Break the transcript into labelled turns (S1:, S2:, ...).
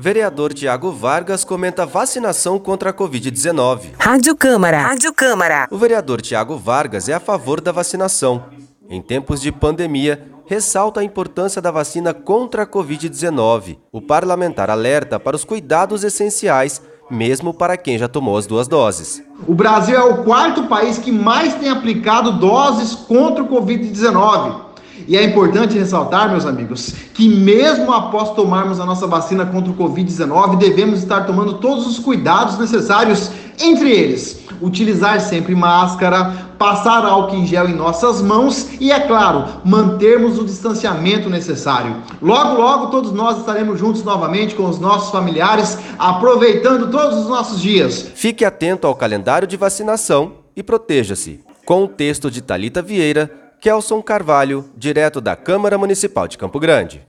S1: Vereador Tiago Vargas comenta vacinação contra a Covid-19.
S2: Rádio Câmara. Rádio Câmara.
S1: O vereador Tiago Vargas é a favor da vacinação. Em tempos de pandemia, ressalta a importância da vacina contra a Covid-19. O parlamentar alerta para os cuidados essenciais, mesmo para quem já tomou as duas doses.
S3: O Brasil é o quarto país que mais tem aplicado doses contra o Covid-19. E é importante ressaltar, meus amigos, que mesmo após tomarmos a nossa vacina contra o Covid-19, devemos estar tomando todos os cuidados necessários, entre eles, utilizar sempre máscara, passar álcool em gel em nossas mãos e, é claro, mantermos o distanciamento necessário. Logo, logo, todos nós estaremos juntos novamente com os nossos familiares, aproveitando todos os nossos dias.
S1: Fique atento ao calendário de vacinação e proteja-se. Com o texto de Talita Vieira, Kelson Carvalho, direto da Câmara Municipal de Campo Grande.